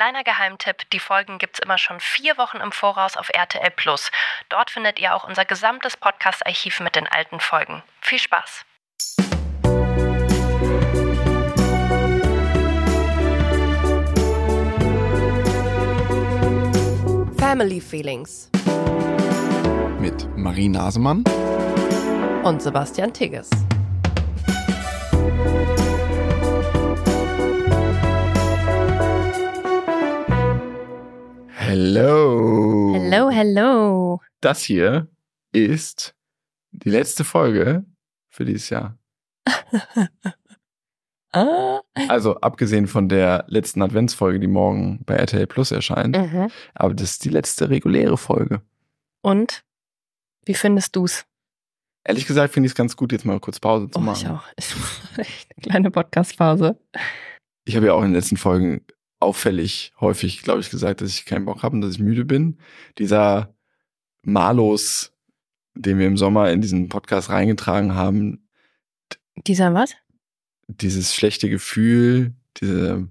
Kleiner Geheimtipp, die Folgen gibt's immer schon vier Wochen im Voraus auf RTL Plus. Dort findet ihr auch unser gesamtes Podcast-Archiv mit den alten Folgen. Viel Spaß! Family Feelings mit Marie Nasemann und Sebastian Tigges. Hello. Hello, hello. Das hier ist die letzte Folge für dieses Jahr. ah. Also abgesehen von der letzten Adventsfolge, die morgen bei RTL Plus erscheint. Mhm. Aber das ist die letzte reguläre Folge. Und? Wie findest du's? Ehrlich gesagt finde ich es ganz gut, jetzt mal kurz Pause zu Oh, machen. ich auch. Ich eine kleine Podcast-Pause. Ich habe ja auch in den letzten Folgen auffällig häufig, glaube ich, gesagt, dass ich keinen Bock habe und dass ich müde bin. Dieser Malus, den wir im Sommer in diesen Podcast reingetragen haben, Dieser was? dieses schlechte Gefühl, diese,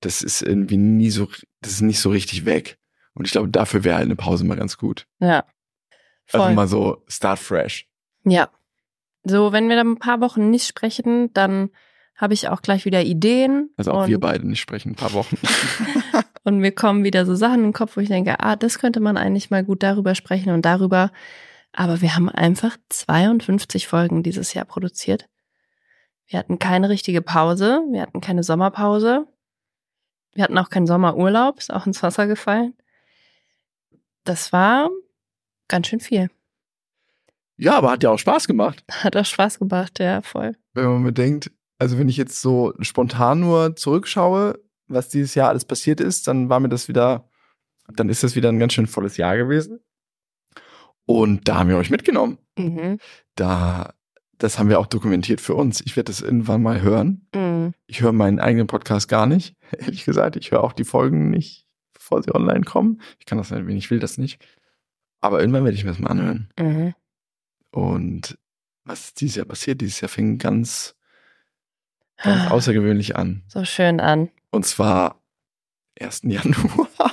das ist irgendwie nie so, das ist nicht so richtig weg. Und ich glaube, dafür wäre halt eine Pause mal ganz gut. Ja. Voll. Also mal so start fresh. Ja. So, wenn wir dann ein paar Wochen nicht sprechen, dann habe ich auch gleich wieder Ideen. Also auch und, wir beide nicht sprechen, ein paar Wochen. Und mir kommen wieder so Sachen in den Kopf, wo ich denke, ah, das könnte man eigentlich mal gut darüber sprechen und darüber. Aber wir haben einfach 52 Folgen dieses Jahr produziert. Wir hatten keine richtige Pause. Wir hatten keine Sommerpause. Wir hatten auch keinen Sommerurlaub, ist auch ins Wasser gefallen. Das war ganz schön viel. ja, aber hat ja auch Spaß gemacht. Hat auch Spaß gemacht, ja, voll. Wenn man bedenkt, also wenn ich jetzt so spontan nur zurückschaue, was dieses Jahr alles passiert ist, dann war mir das wieder, dann ist das wieder ein ganz schön volles Jahr gewesen. Und da haben wir euch mitgenommen. Mhm. Da, das haben wir auch dokumentiert für uns. Ich werde das irgendwann mal hören. Mhm. Ich höre meinen eigenen Podcast gar nicht, ehrlich gesagt. Ich höre auch die Folgen nicht, bevor sie online kommen. Ich kann das nicht, wenn ich will, das nicht. Aber irgendwann werde ich mir das mal anhören. Mhm. Und was ist dieses Jahr passiert? Dieses Jahr fing ganz, ganz außergewöhnlich an. So schön an. Und zwar 1. Januar.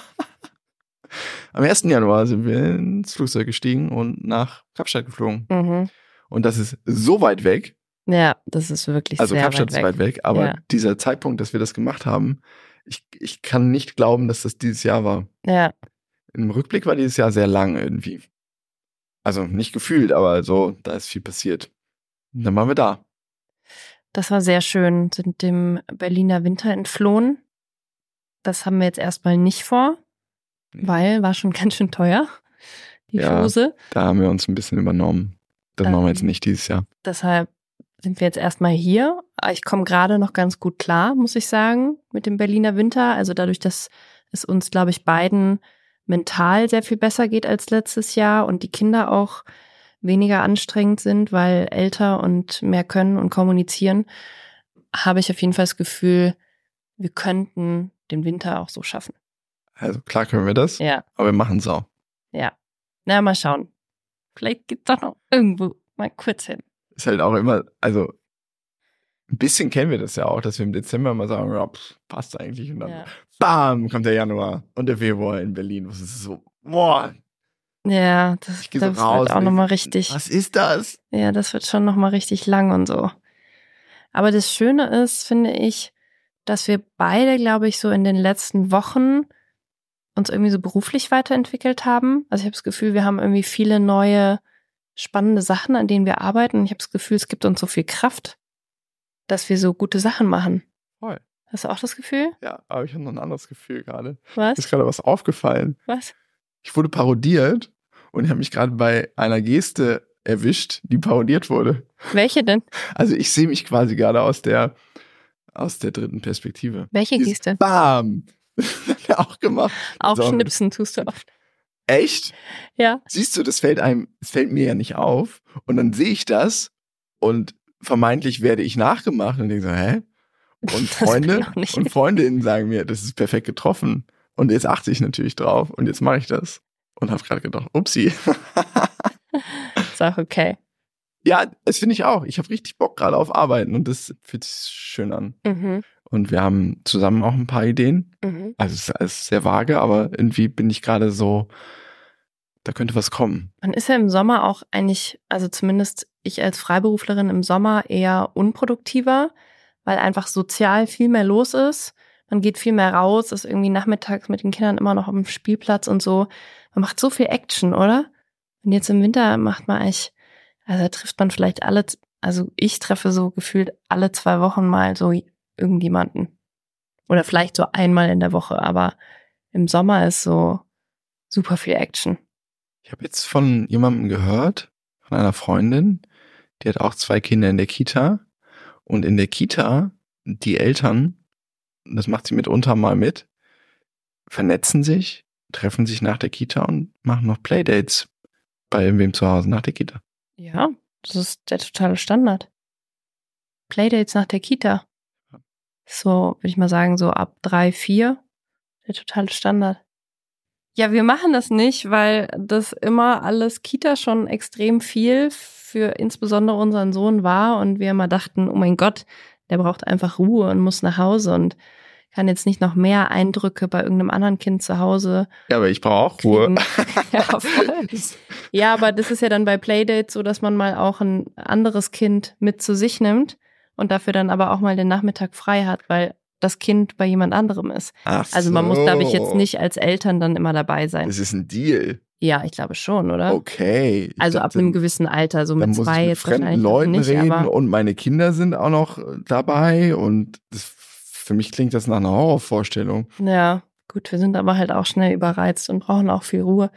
Am 1. Januar sind wir ins Flugzeug gestiegen und nach Kapstadt geflogen. Mhm. Und das ist so weit weg. Ja, das ist wirklich Also sehr Kapstadt weit ist weg. weit weg, aber Ja. dieser Zeitpunkt, dass wir das gemacht haben, ich, ich kann nicht glauben, dass das dieses Jahr war. Ja, Im Rückblick war dieses Jahr sehr lang irgendwie. Also nicht gefühlt, aber so, da ist viel passiert. Und dann waren wir da. Das war sehr schön. Sind dem Berliner Winter entflohen. Das haben wir jetzt erstmal nicht vor, weil war schon ganz schön teuer, die Ja. Flose. Da haben wir uns ein bisschen übernommen. Das machen wir jetzt Ähm. nicht dieses Jahr. Deshalb sind wir jetzt erstmal hier. Ich komme gerade noch ganz gut klar, muss ich sagen, mit dem Berliner Winter. Also dadurch, dass es uns, glaube ich, beiden mental sehr viel besser geht als letztes Jahr und die Kinder auch weniger anstrengend sind, weil älter und mehr können und kommunizieren, habe ich auf jeden Fall das Gefühl, wir könnten den Winter auch so schaffen. Also klar können wir das, Ja, aber wir machen es auch. ja. Na, mal schauen. Vielleicht geht's doch noch irgendwo mal kurz hin. Ist halt auch immer, also ein bisschen kennen wir das ja auch, dass wir im Dezember mal sagen, ja, pff, passt eigentlich. Und dann Ja. bam, kommt der Januar und der Februar in Berlin. Was ist so, boah, Ja, das, ich so das raus. wird auch und nochmal ich- richtig. Was ist das? Ja, das wird schon nochmal richtig lang und so. Aber das Schöne ist, finde ich, dass wir beide, glaube ich, so in den letzten Wochen uns irgendwie so beruflich weiterentwickelt haben. Also ich habe das Gefühl, wir haben irgendwie viele neue, spannende Sachen, an denen wir arbeiten. Ich habe das Gefühl, es gibt uns so viel Kraft, dass wir so gute Sachen machen. Voll. Hast du auch das Gefühl? Ja, aber ich habe noch ein anderes Gefühl gerade. Mir ist Was? gerade was aufgefallen. Was? Ich wurde parodiert und ich habe mich gerade bei einer Geste erwischt, die parodiert wurde. Welche denn? Also ich sehe mich quasi gerade aus der aus der dritten Perspektive. Welche Dieses Geste? Bam! Hat er auch gemacht. Aufschnipsen tust du oft. Echt? Ja. Siehst du, das fällt einem, es fällt mir ja nicht auf. Und dann sehe ich das und vermeintlich werde ich nachgemacht und denke so, hä? Und Freunde auch und. Freundinnen sagen mir, das ist perfekt getroffen. Und jetzt achte ich natürlich drauf und jetzt mache ich das. Und habe gerade gedacht, upsi. Ist auch okay. ja, das finde ich auch. Ich habe richtig Bock gerade auf Arbeiten und das fühlt sich schön an. Mhm. und wir haben zusammen auch ein paar Ideen. Mhm. Also es ist alles sehr vage, aber irgendwie bin ich gerade so, da könnte was kommen. Man ist ja im Sommer auch eigentlich, also zumindest ich als Freiberuflerin im Sommer eher unproduktiver, weil einfach sozial viel mehr los ist. Man geht viel mehr raus, ist irgendwie nachmittags mit den Kindern immer noch dem Spielplatz und so. Man macht so viel Action, oder? Und jetzt im Winter macht man eigentlich, also da trifft man vielleicht alle, also ich treffe so gefühlt alle zwei Wochen mal so irgendjemanden. Oder vielleicht so einmal in der Woche, aber im Sommer ist so super viel Action. Ich habe jetzt von jemandem gehört, von einer Freundin, die hat auch zwei Kinder in der Kita. Und in der Kita, die Eltern, das macht sie mitunter mal mit, vernetzen sich, treffen sich nach der Kita und machen noch Playdates bei irgendwem zu Hause nach der Kita. Ja, das ist der totale Standard. Playdates nach der Kita. So, würde ich mal sagen, so ab drei, vier. Der totale Standard. Ja, wir machen das nicht, weil das immer alles Kita schon extrem viel für insbesondere unseren Sohn war und wir immer dachten, oh mein Gott, der braucht einfach Ruhe und muss nach Hause und kann jetzt nicht noch mehr Eindrücke bei irgendeinem anderen Kind zu Hause. Ja, aber ich brauche auch Ruhe. ja, voll. ja, aber das ist ja dann bei Playdates so, dass man mal auch ein anderes Kind mit zu sich nimmt und dafür dann aber auch mal den Nachmittag frei hat, weil das Kind bei jemand anderem ist. Ach Also man muss, glaube ich, jetzt so. nicht als Eltern dann immer dabei sein. Das ist ein Deal. Ja, ich glaube schon, oder? Okay. Ich Also ab dachte, einem gewissen Alter, so mit zwei ich mit jetzt fremden Leuten nicht, reden und meine Kinder sind auch noch äh, dabei und das, für mich klingt das nach einer Horrorvorstellung. ja, gut, wir sind aber halt auch schnell überreizt und brauchen auch viel Ruhe.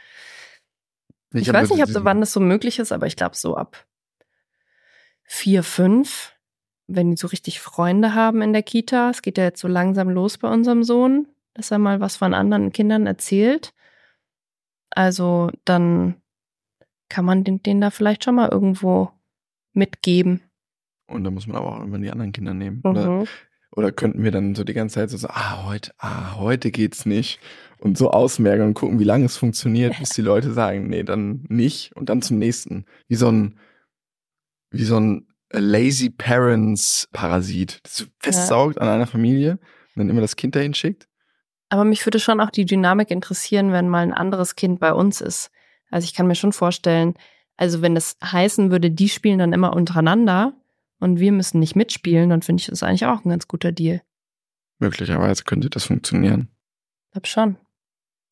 Ich, hab weiß nicht, ob so, wann das so möglich ist, aber ich glaube so ab vier, fünf, wenn die so richtig Freunde haben in der Kita. Es geht ja jetzt so langsam los bei unserem Sohn, dass er mal was von anderen Kindern erzählt. Also dann kann man den, den da vielleicht schon mal irgendwo mitgeben. Und da muss man aber auch irgendwann die anderen Kinder nehmen. Oder, Mhm. oder könnten wir dann so die ganze Zeit so sagen, ah, heute, ah, heute geht's nicht. Und so ausmerken und gucken, wie lange es funktioniert, bis die Leute sagen, nee, dann nicht. Und dann zum nächsten. Wie so ein, wie so ein Lazy Parents Parasit. Das so festsaugt an einer Familie und dann immer das Kind dahin schickt. Aber mich würde schon auch die Dynamik interessieren, wenn mal ein anderes Kind bei uns ist. Also ich kann mir schon vorstellen, also wenn das heißen würde, die spielen dann immer untereinander und wir müssen nicht mitspielen, dann finde ich das eigentlich auch ein ganz guter Deal. Möglicherweise könnte das funktionieren. Ich glaube schon.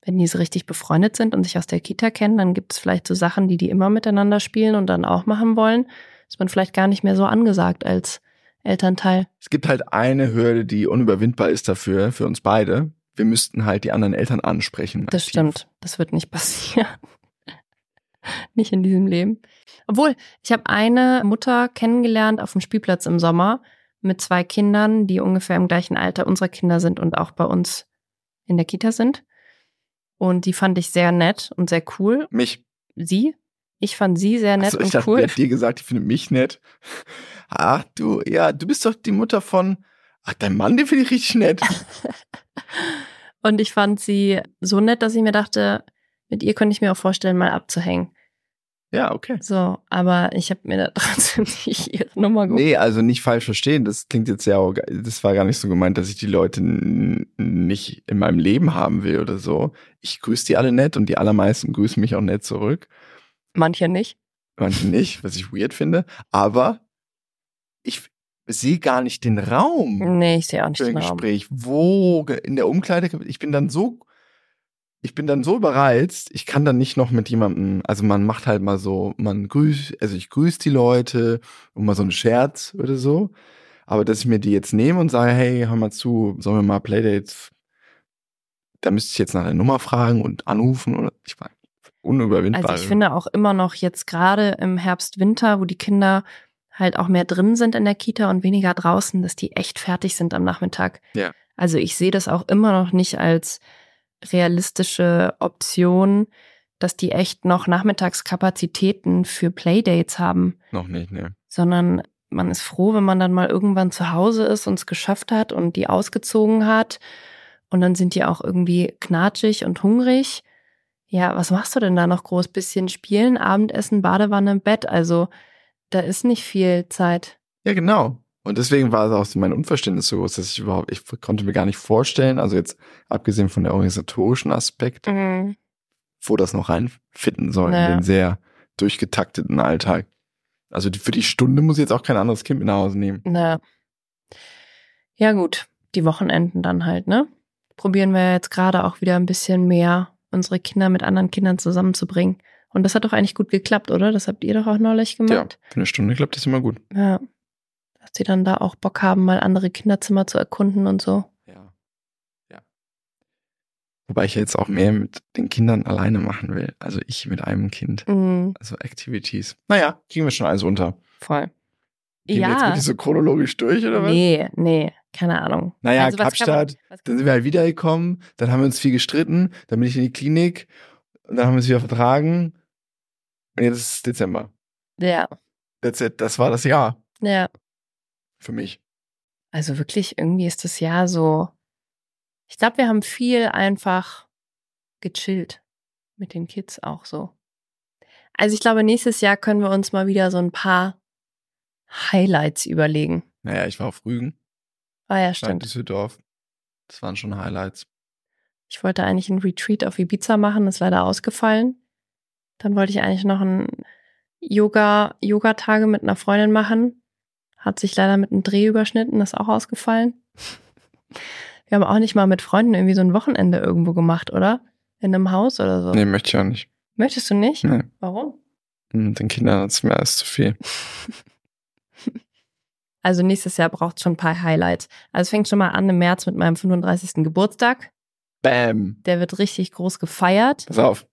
Wenn die so richtig befreundet sind und sich aus der Kita kennen, dann gibt es vielleicht so Sachen, die die immer miteinander spielen und dann auch machen wollen. Ist man vielleicht gar nicht mehr so angesagt als Elternteil. Es gibt halt eine Hürde, die unüberwindbar ist dafür, für uns beide. Wir müssten halt die anderen Eltern ansprechen. Das aktiv. stimmt. Das wird nicht passieren. nicht in diesem Leben. Obwohl, ich habe eine Mutter kennengelernt auf dem Spielplatz im Sommer mit zwei Kindern, die ungefähr im gleichen Alter unserer Kinder sind und auch bei uns in der Kita sind. Und die fand ich sehr nett und sehr cool. Mich. Sie? Ich fand sie sehr nett ich und dachte, cool. hat dir gesagt, ich finde mich nett. Ach, du, ja, du bist doch die Mutter von. Ach, dein Mann, den finde ich richtig nett. Und ich fand sie so nett, dass ich mir dachte, mit ihr könnte ich mir auch vorstellen, mal abzuhängen. Ja, okay. So, aber ich habe mir da trotzdem nicht ihre Nummer geholt. Nee, also nicht falsch verstehen. Das klingt jetzt sehr, orga- das war gar nicht so gemeint, dass ich die Leute nicht in meinem Leben haben will oder so. Ich grüße die alle nett und die allermeisten grüßen mich auch nett zurück. Manche nicht. Manche nicht, was ich weird finde. Aber ich sehe gar nicht den Raum Nee, ich sehe auch nicht für ein den Raum. Gespräch. Wo ge- in der Umkleide, ich bin dann so, ich bin dann so überreizt, ich kann dann nicht noch mit jemandem, also man macht halt mal so, man grüßt, also ich grüße die Leute und mal so einen Scherz oder so. Aber dass ich mir die jetzt nehme und sage, hey, hör mal zu, sollen wir mal Playdates, da müsste ich jetzt nach der Nummer fragen und anrufen oder ich war unüberwindbar. Also ich finde auch immer noch jetzt gerade im Herbst, Winter, wo die Kinder halt auch mehr drin sind in der Kita und weniger draußen, dass die echt fertig sind am Nachmittag. Ja. Also ich sehe das auch immer noch nicht als realistische Option, dass die echt noch Nachmittagskapazitäten für Playdates haben, noch nicht, ne. sondern man ist froh, wenn man dann mal irgendwann zu Hause ist und es geschafft hat und die ausgezogen hat. Und dann sind die auch irgendwie knatschig und hungrig. Ja, was machst du denn da noch groß? Bisschen spielen, Abendessen, Badewanne, Bett. Also da ist nicht viel Zeit. Ja, genau. Und deswegen war es auch so mein Unverständnis so groß, dass ich überhaupt, ich konnte mir gar nicht vorstellen, also jetzt abgesehen von der organisatorischen Aspekt, Mhm. wo das noch reinfitten soll Ja. in den sehr durchgetakteten Alltag. Also für die Stunde muss ich jetzt auch kein anderes Kind mit nach Hause nehmen. Na. Ja, gut. Die Wochenenden dann halt, ne? Probieren wir jetzt gerade auch wieder ein bisschen mehr, unsere Kinder mit anderen Kindern zusammenzubringen. Und das hat doch eigentlich gut geklappt, oder? Das habt ihr doch auch neulich Ja, gemacht. für eine Stunde klappt das immer gut. Ja. Dass die dann da auch Bock haben, mal andere Kinderzimmer zu erkunden und so. Ja. Ja. Wobei ich jetzt auch mehr mit den Kindern alleine machen will. Also ich mit einem Kind. Mhm, Also Activities. Naja, kriegen wir schon alles unter. voll. Gehen wir jetzt ja. wirklich so chronologisch durch, oder was? Nee, nee, keine Ahnung. Naja, Also man- Kapstadt, kann dann sind wir halt wiedergekommen, dann haben wir uns viel gestritten, dann bin ich in die Klinik und dann haben wir uns wieder vertragen. Und jetzt ist Dezember. Ja, That's it. Das war das Jahr ja. für mich. Also wirklich, irgendwie ist das Jahr so. Ich glaube, wir haben viel einfach gechillt mit den Kids auch so. Also ich glaube, nächstes Jahr können wir uns mal wieder so ein paar Highlights überlegen. Naja, ich war auf Rügen, Ah ja, stimmt. Düsseldorf. Das waren schon Highlights. Ich wollte eigentlich einen Retreat auf Ibiza machen, ist leider ausgefallen. Dann wollte ich eigentlich noch ein Yoga, Yoga-Tage mit einer Freundin machen. Hat sich leider mit einem Dreh überschnitten, ist auch ausgefallen. Wir haben auch nicht mal mit Freunden irgendwie so ein Wochenende irgendwo gemacht, oder? In einem Haus oder so. Nee, möchte ich auch nicht. Möchtest du nicht? Nee. Warum? Mit den Kindern ist mir alles zu viel. Also nächstes Jahr braucht schon ein paar Highlights. Also es fängt schon mal an im März mit meinem 35. Geburtstag. Bam. Der wird richtig groß gefeiert. Pass auf.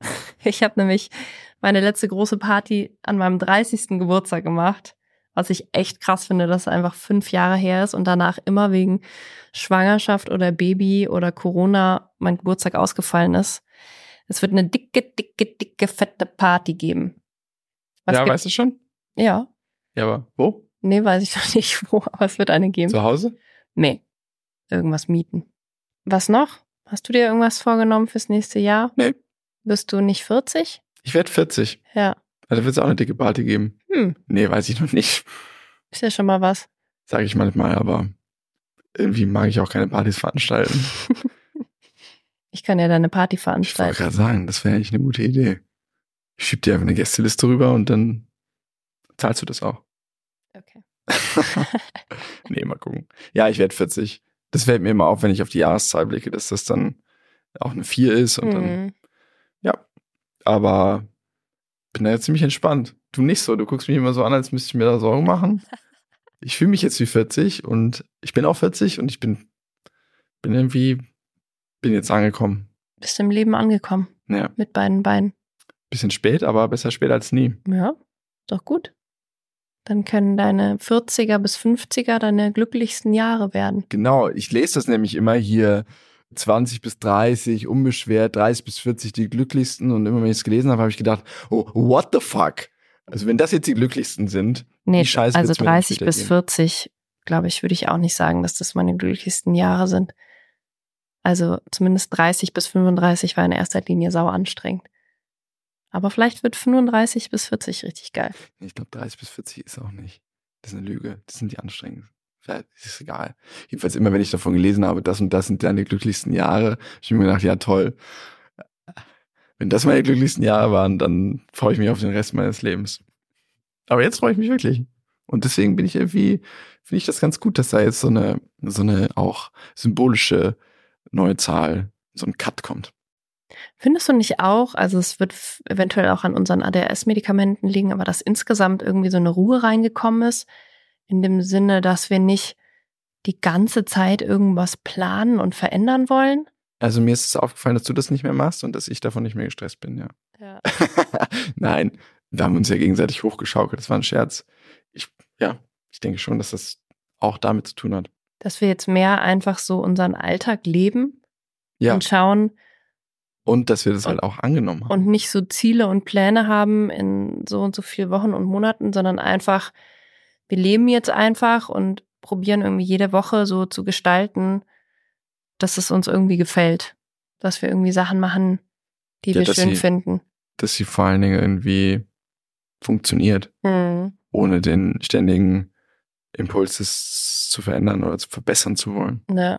Ich habe nämlich meine letzte große Party an meinem 30. Geburtstag gemacht, was ich echt krass finde, dass es einfach fünf Jahre her ist und danach immer wegen Schwangerschaft oder Baby oder Corona mein Geburtstag ausgefallen ist. Es wird eine dicke, dicke, dicke, fette Party geben. Was ja, gibt- weißt du schon? Ja, Ja, aber wo? nee, weiß ich noch nicht wo, aber es wird eine geben. Zu Hause? Nee, irgendwas mieten. Was noch? Hast du dir irgendwas vorgenommen fürs nächste Jahr? Nee. Bist du nicht 40? Ich werde 40. Ja. Also wird es auch eine dicke Party geben. Hm, Nee, weiß ich noch nicht. ist ja schon mal was. Sage ich manchmal, aber irgendwie mag ich auch keine Partys veranstalten. Ich kann ja deine Party Ich wollte veranstalten. gerade sagen, das wäre eigentlich eine gute Idee. Ich schieb dir einfach eine Gästeliste rüber und dann zahlst du das auch. Okay. nee, mal gucken. Ja, ich werde 40. Das fällt mir immer auf, wenn ich auf die Jahreszahl blicke, dass das dann auch eine 4 ist und dann, Hm. Aber bin da jetzt ziemlich entspannt. Du nicht so, du guckst mich immer so an, als müsste ich mir da Sorgen machen. Ich fühle mich jetzt wie 40 und ich bin auch 40 und ich bin, bin irgendwie, bin jetzt angekommen. Bist im Leben angekommen Naja, mit beiden Beinen. bisschen spät, aber besser spät als nie. Ja, doch gut. Dann können deine 40er bis 50er deine glücklichsten Jahre werden. Genau, ich lese das nämlich immer hier 20 bis 30, unbeschwert, 30 bis 40 die glücklichsten und immer wenn ich es gelesen habe, habe ich gedacht, oh, what the fuck? Also wenn das jetzt die glücklichsten sind, Nee, scheiße also wird's mir denn 30 später bis gehen? 40, glaube ich, würde ich auch nicht sagen, dass das meine glücklichsten Jahre sind. Also zumindest 30 bis 35 war in erster Linie sau anstrengend. Aber vielleicht wird 35 bis 40 richtig geil. ich glaube 30 bis 40 ist auch nicht. Das ist eine Lüge, das sind die anstrengend. Ist egal. Jedenfalls immer, wenn ich davon gelesen habe, das und das sind deine glücklichsten Jahre, habe ich mir gedacht, ja toll. Wenn das meine glücklichsten Jahre waren, dann freue ich mich auf den Rest meines Lebens. Aber jetzt freue ich mich wirklich. Und deswegen bin ich irgendwie, finde ich das ganz gut, dass da jetzt so eine, so eine auch symbolische neue Zahl, so ein Cut kommt. Findest du nicht auch, also es wird eventuell auch an unseren ADHS-Medikamenten liegen, aber dass insgesamt irgendwie so eine Ruhe reingekommen ist, in dem Sinne, dass wir nicht die ganze Zeit irgendwas planen und verändern wollen? Also mir ist es aufgefallen, dass du das nicht mehr machst und dass ich davon nicht mehr gestresst bin, ja. Ja. Nein, wir haben uns ja gegenseitig hochgeschaukelt. Das war ein Scherz. Ich, ja, ich denke schon, dass das auch damit zu tun hat. Dass wir jetzt mehr einfach so unseren Alltag leben Ja, und schauen und dass wir das halt auch angenommen haben. und nicht so Ziele und Pläne haben in so und so vielen Wochen und Monaten, sondern einfach, wir leben jetzt einfach und probieren irgendwie jede Woche so zu gestalten, dass es uns irgendwie gefällt. Dass wir irgendwie Sachen machen, die Ja, wir schön sie- finden. dass sie vor allen Dingen irgendwie funktioniert, Hm. ohne den ständigen Impuls, es zu verändern oder zu verbessern zu wollen. Ja.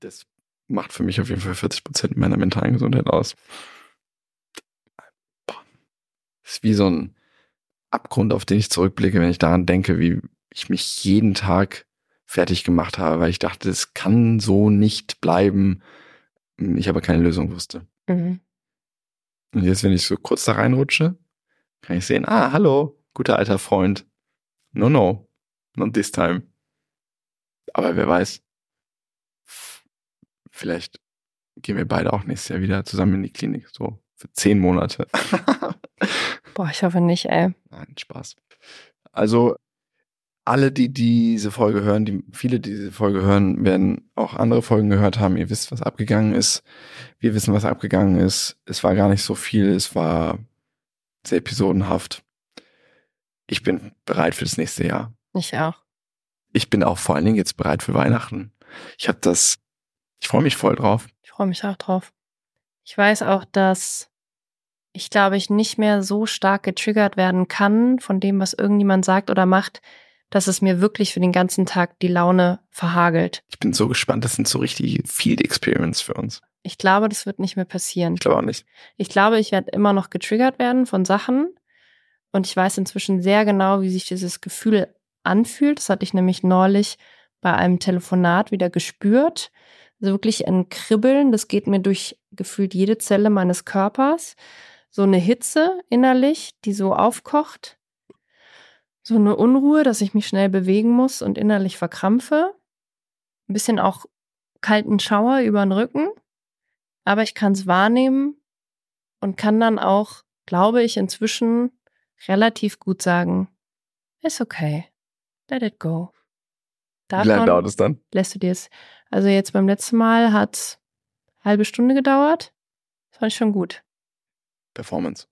Das macht für mich auf jeden Fall 40 Prozent meiner mentalen Gesundheit aus. Boah. Das ist wie so ein Abgrund, auf den ich zurückblicke, wenn ich daran denke, wie ich mich jeden Tag fertig gemacht habe, weil ich dachte, es kann so nicht bleiben. Ich aber keine Lösung wusste. Mhm. Und jetzt, wenn ich so kurz da reinrutsche, kann ich sehen, ah, hallo, guter alter Freund. No, no, not this time. Aber wer weiß, vielleicht gehen wir beide auch nächstes Jahr wieder zusammen in die Klinik, so für zehn Monate. Boah, ich hoffe nicht, ey. Nein, Spaß. Also alle, die diese Folge hören, die viele, die diese Folge hören, werden auch andere Folgen gehört haben. Ihr wisst, was abgegangen ist. Wir wissen, was abgegangen ist. Es war gar nicht so viel. Es war sehr episodenhaft. Ich bin bereit für das nächste Jahr. Ich auch. Ich bin auch vor allen Dingen jetzt bereit für Weihnachten. Ich habe das, ich freue mich voll drauf. Ich freue mich auch drauf. Ich weiß auch, dass ich glaube, ich nicht mehr so stark getriggert werden kann von dem, was irgendjemand sagt oder macht, dass es mir wirklich für den ganzen Tag die Laune verhagelt. Ich bin so gespannt. Das sind so richtig Field Experience für uns. Ich glaube, das wird nicht mehr passieren. Ich glaube auch nicht. Ich glaube, ich werde immer noch getriggert werden von Sachen. Und ich weiß inzwischen sehr genau, wie sich dieses Gefühl anfühlt. Das hatte ich nämlich neulich bei einem Telefonat wieder gespürt. Also wirklich ein Kribbeln, das geht mir durch gefühlt jede Zelle meines Körpers. So eine Hitze innerlich, die so aufkocht. So eine Unruhe, dass ich mich schnell bewegen muss und innerlich verkrampfe. Ein bisschen auch kalten Schauer über den Rücken. Aber ich kann es wahrnehmen und kann dann auch, glaube ich, inzwischen relativ gut sagen, ist okay. Let it go. Wie lange dauert es dann? Lässt du dir es. Also jetzt beim letzten Mal hat es halbe Stunde gedauert. Das fand ich schon gut. Performance.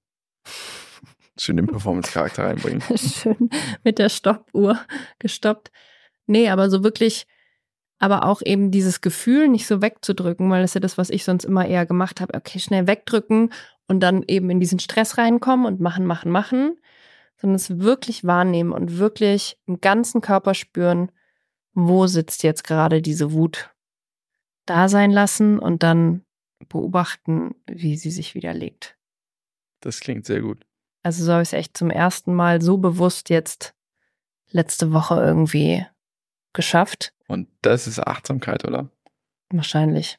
Schön den Performance-Charakter reinbringen. Schön mit der Stoppuhr gestoppt. Nee, aber so wirklich, aber auch eben dieses Gefühl nicht so wegzudrücken, weil das ist ja das, was ich sonst immer eher gemacht habe. Okay, schnell wegdrücken und dann eben in diesen Stress reinkommen und machen, machen, machen. Sondern es wirklich wahrnehmen und wirklich im ganzen Körper spüren, wo sitzt jetzt gerade diese Wut. Da sein lassen und dann beobachten, wie sie sich widerlegt. Das klingt sehr gut. Also so habe ich es echt zum ersten Mal so bewusst jetzt letzte Woche irgendwie geschafft. Und das ist Achtsamkeit, oder? Wahrscheinlich.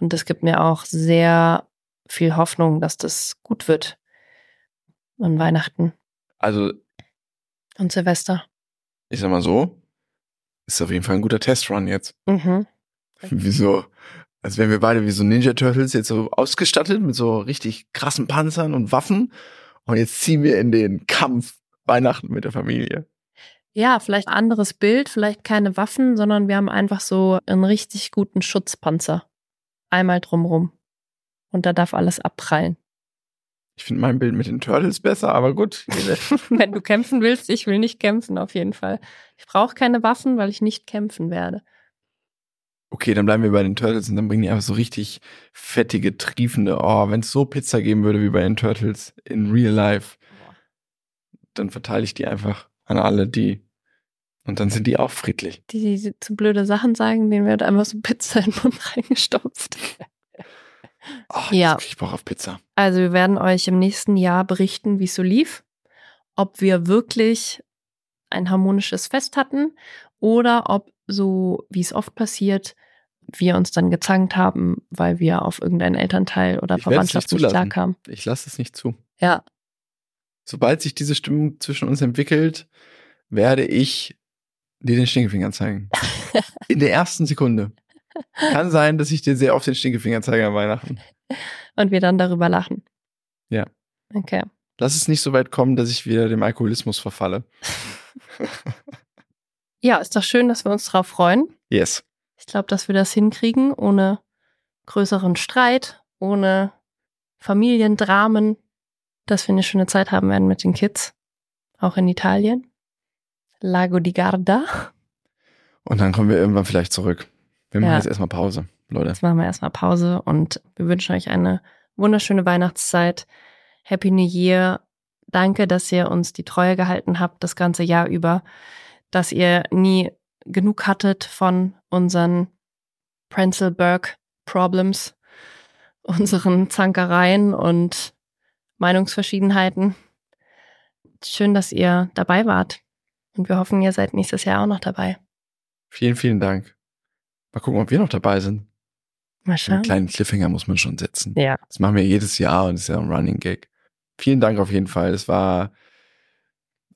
Und das gibt mir auch sehr viel Hoffnung, dass das gut wird an Weihnachten Also, und Silvester. ich sag mal so, ist auf jeden Fall ein guter Testrun jetzt. Mhm. Wieso? Als wären wir beide wie so Ninja Turtles jetzt so ausgestattet mit so richtig krassen Panzern und Waffen. Und jetzt ziehen wir in den Kampf Weihnachten mit der Familie. Ja, vielleicht anderes Bild, vielleicht keine Waffen, sondern wir haben einfach so einen richtig guten Schutzpanzer. Einmal drumrum. Und da darf alles abprallen. Ich finde mein Bild mit den Turtles besser, aber gut. Wenn du kämpfen willst, ich will nicht kämpfen, auf jeden Fall. Ich brauche keine Waffen, weil ich nicht kämpfen werde. Okay, dann bleiben wir bei den Turtles und dann bringen die einfach so richtig fettige, triefende, oh, wenn es so Pizza geben würde wie bei den Turtles in real life, dann verteile ich die einfach an alle, die und dann sind die auch friedlich. Die, die zu blöde Sachen sagen, denen wird einfach so Pizza in den Mund reingestopft. Oh, Ja. ich Bock auf Pizza. Also wir werden euch im nächsten Jahr berichten, wie es so lief, ob wir wirklich ein harmonisches Fest hatten oder ob so, wie es oft passiert, wir uns dann gezankt haben, weil wir auf irgendeinen Elternteil oder Ich Verwandtschaft nicht nicht klarkamen. Ich lasse es nicht zu. Ja, Sobald sich diese Stimmung zwischen uns entwickelt, werde ich dir den Stinkefinger zeigen. In der ersten Sekunde. Kann sein, dass ich dir sehr oft den Stinkefinger zeige an Weihnachten. und wir dann darüber lachen. Ja. Okay. Lass es nicht so weit kommen, dass ich wieder dem Alkoholismus verfalle. Ja, ist doch schön, dass wir uns drauf freuen. Yes. Ich glaube, dass wir das hinkriegen, ohne größeren Streit, ohne Familiendramen, dass wir eine schöne Zeit haben werden mit den Kids. Auch in Italien. Lago di Garda. Und dann kommen wir irgendwann vielleicht zurück. Wir machen Ja. jetzt erstmal Pause, Leute. Jetzt machen wir erstmal Pause und wir wünschen euch eine wunderschöne Weihnachtszeit. Happy New Year. danke, dass ihr uns die Treue gehalten habt das ganze Jahr über, dass ihr nie genug hattet von unseren Prenzelberg Problems, unseren Zankereien und Meinungsverschiedenheiten. Schön, dass ihr dabei wart. Und wir hoffen, ihr seid nächstes Jahr auch noch dabei. Vielen, vielen Dank. Mal gucken, ob wir noch dabei sind. Mal Einen schauen. kleinen Cliffhanger muss man schon setzen. Ja, Das machen wir jedes Jahr und ist ja ein Running Gag. Vielen Dank auf jeden Fall. Es war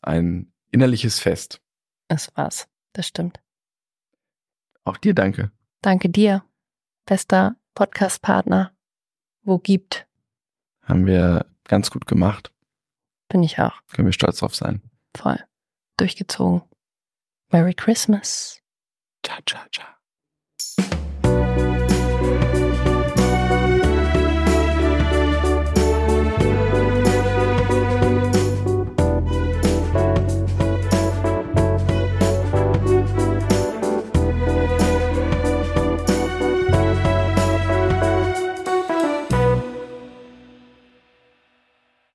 ein innerliches Fest. Das war's. Das stimmt. Auch dir danke. Danke dir, bester Podcast-Partner. Wo gibt, Haben wir ganz gut gemacht. bin ich auch Können wir stolz drauf sein. voll durchgezogen. Merry Christmas. Ciao, ciao, ciao.